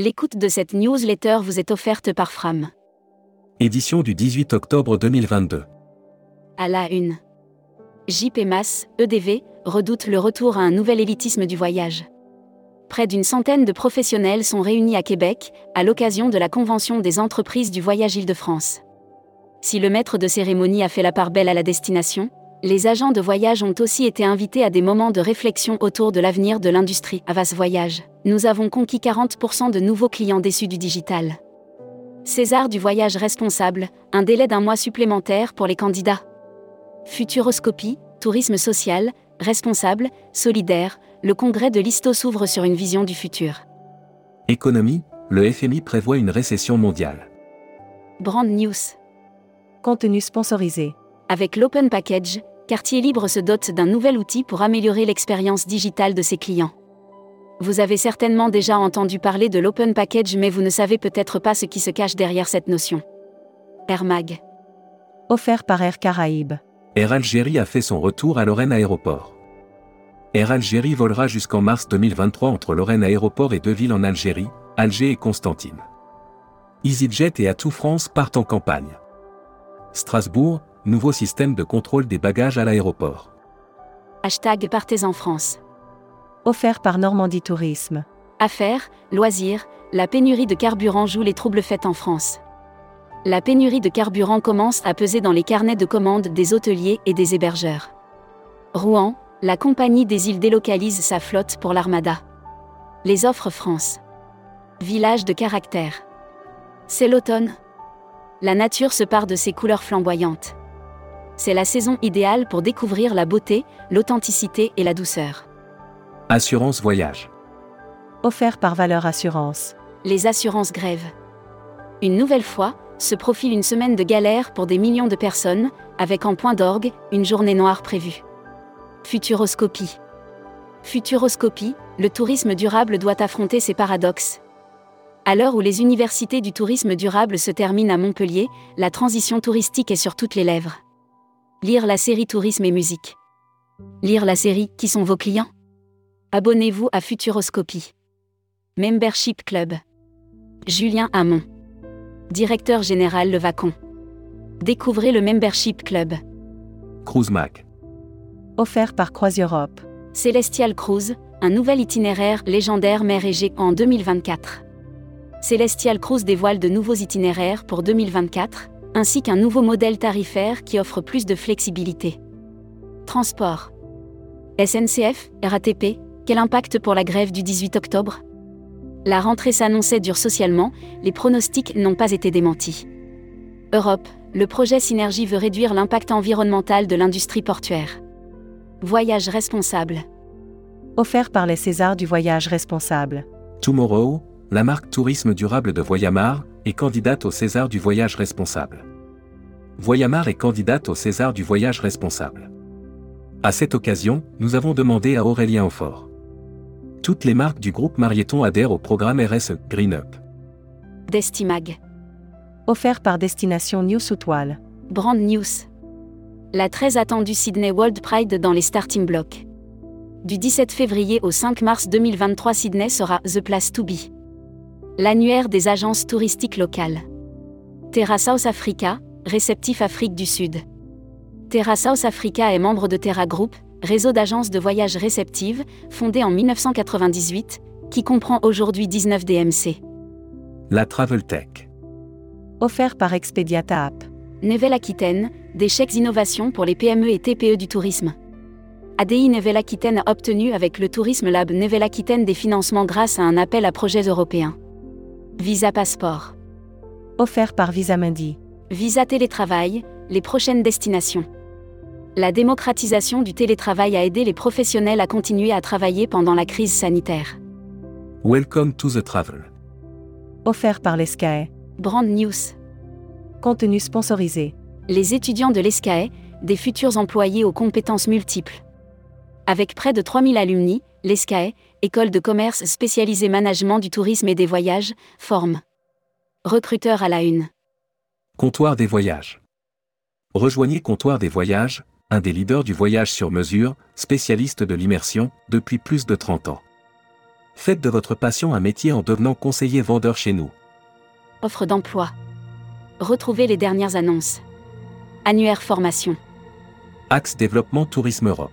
L'écoute de cette newsletter vous est offerte par Fram. Édition du 18 octobre 2022. À la une. JP Mass, EDV, redoute le retour à un nouvel élitisme du voyage. Près d'une centaine de professionnels sont réunis à Québec, à l'occasion de la Convention des entreprises du voyage Île-de-France. Si le maître de cérémonie a fait la part belle à la destination, les agents de voyage ont aussi été invités à des moments de réflexion autour de l'avenir de l'industrie. Avas Voyage, nous avons conquis 40% de nouveaux clients déçus du digital. César du voyage responsable, un délai d'un mois supplémentaire pour les candidats. Futuroscopie, tourisme social, responsable, solidaire, le congrès de l'ISTO s'ouvre sur une vision du futur. Économie, le FMI prévoit une récession mondiale. Brand News. Contenu sponsorisé. Avec l'Open Package, Quartier Libre se dote d'un nouvel outil pour améliorer l'expérience digitale de ses clients. Vous avez certainement déjà entendu parler de l'Open Package mais vous ne savez peut-être pas ce qui se cache derrière cette notion. Air Mag. Offert par Air Caraïbes. Air Algérie a fait son retour à Lorraine Aéroport. Air Algérie volera jusqu'en mars 2023 entre Lorraine Aéroport et deux villes en Algérie, Alger et Constantine. EasyJet et Atout France partent en campagne. Strasbourg, nouveau système de contrôle des bagages à l'aéroport. Hashtag Partez en France. Offert par Normandie Tourisme. Affaires, loisirs, la pénurie de carburant joue les troubles faits en France. La pénurie de carburant commence à peser dans les carnets de commandes des hôteliers et des hébergeurs. Rouen, la compagnie des îles délocalise sa flotte pour l'Armada. Les offres France. Village de caractère. C'est l'automne. La nature se part de ses couleurs flamboyantes. C'est la saison idéale pour découvrir la beauté, l'authenticité et la douceur. Assurance voyage. Offert par Valeur Assurance. Les assurances grèvent. Une nouvelle fois, se profile une semaine de galère pour des millions de personnes, avec en point d'orgue, une journée noire prévue. Futuroscopie. Futuroscopie, le tourisme durable doit affronter ses paradoxes. À l'heure où les universités du tourisme durable se terminent à Montpellier, la transition touristique est sur toutes les lèvres. Lire la série Tourisme et musique. Lire la série Qui sont vos clients? Abonnez-vous à Futuroscopie. Membership Club. Julien Hamon. Directeur général Le Vacon. Découvrez le Membership Club. Cruise Mac. Offert par Croise Europe. Celestial Cruise, un nouvel itinéraire légendaire mer Égée en 2024. Celestial Cruise dévoile de nouveaux itinéraires pour 2024, ainsi qu'un nouveau modèle tarifaire qui offre plus de flexibilité. Transport. SNCF, RATP, quel impact pour la grève du 18 octobre? La rentrée s'annonçait dure socialement, les pronostics n'ont pas été démentis. Europe, le projet Synergie veut réduire l'impact environnemental de l'industrie portuaire. Voyage responsable. Offert par les Césars du voyage responsable. Tomorrow, la marque tourisme durable de Voyamar, est candidate au César du voyage responsable. Voyamar est candidate au César du voyage responsable. À cette occasion, nous avons demandé à Aurélien Aufort. Toutes les marques du groupe Marieton adhèrent au programme RSE Green Up. Destimag. Offert par Destination News Soutoile. Brand News. La très attendue Sydney World Pride dans les starting blocks. Du 17 février au 5 mars 2023, Sydney sera The Place to Be. L'annuaire des agences touristiques locales. Terra South Africa, réceptif Afrique du Sud. Terra South Africa est membre de Terra Group, réseau d'agences de voyage réceptives, fondé en 1998, qui comprend aujourd'hui 19 DMC. La Travel Tech. Offert par Expediata App. Nouvelle-Aquitaine, des chèques innovation pour les PME et TPE du tourisme. ADI Nouvelle-Aquitaine a obtenu avec le Tourisme Lab Nouvelle-Aquitaine des financements grâce à un appel à projets européens. Visa Passeport. Offert par Visa Mundi. Visa Télétravail, les prochaines destinations. La démocratisation du télétravail a aidé les professionnels à continuer à travailler pendant la crise sanitaire. Welcome to the travel. Offert par l'ESCAE. Brand News. Contenu sponsorisé. Les étudiants de l'ESCAE, des futurs employés aux compétences multiples. Avec près de 3000 alumni, l'ESCAE, école de commerce spécialisée management du tourisme et des voyages, forme. Recruteur à la une. Comptoir des voyages. Rejoignez Comptoir des voyages, un des leaders du voyage sur mesure, spécialiste de l'immersion, depuis plus de 30 ans. Faites de votre passion un métier en devenant conseiller vendeur chez nous. Offre d'emploi. Retrouvez les dernières annonces. Annuaire formation. Axe Développement Tourisme Europe.